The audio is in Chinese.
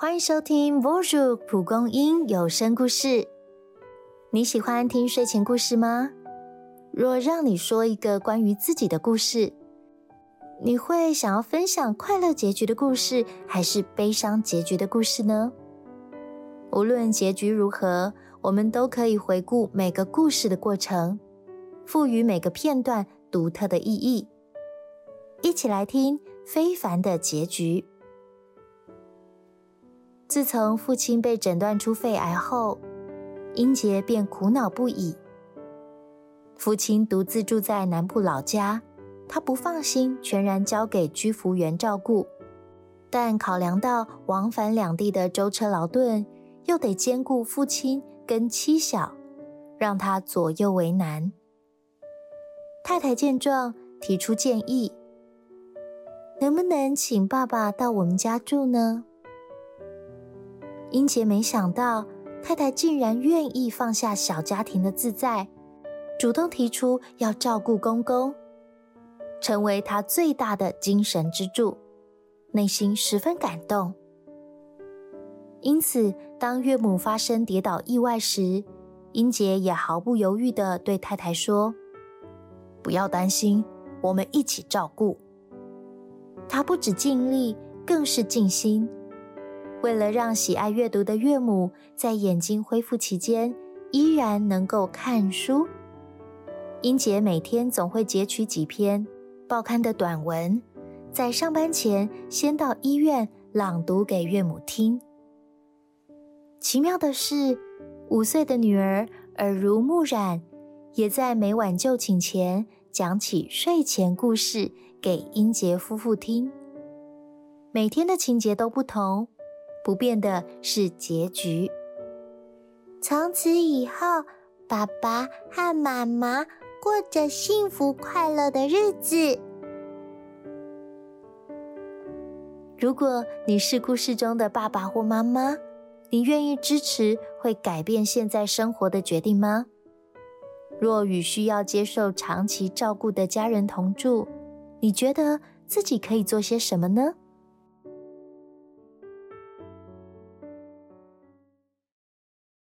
欢迎收听 Voju 蒲公英有声故事。你喜欢听睡前故事吗？若让你说一个关于自己的故事，你会想要分享快乐结局的故事，还是悲伤结局的故事呢？无论结局如何，我们都可以回顾每个故事的过程，赋予每个片段独特的意义。一起来听非凡的结局。自从父亲被诊断出肺癌后，英杰便苦恼不已。父亲独自住在南部老家，他不放心全然交给居服员照顾，但考量到往返两地的舟车劳顿，又得兼顾父亲跟妻小，让他左右为难。太太见状，提出建议：能不能请爸爸到我们家住呢？英杰没想到太太竟然愿意放下小家庭的自在，主动提出要照顾公公，成为他最大的精神支柱，内心十分感动。因此，当岳母发生跌倒意外时，英杰也毫不犹豫地对太太说：“不要担心，我们一起照顾。”他不止尽力，更是尽心。为了让喜爱阅读的岳母在眼睛恢复期间依然能够看书，英杰每天总会截取几篇报刊的短文，在上班前先到医院朗读给岳母听。奇妙的是，五岁的女儿耳濡目染，也在每晚就寝前讲起睡前故事给英杰夫妇听。每天的情节都不同。不变的是结局。从此以后，爸爸和妈妈过着幸福快乐的日子。如果你是故事中的爸爸或妈妈，你愿意支持会改变现在生活的决定吗？若与需要接受长期照顾的家人同住，你觉得自己可以做些什么呢？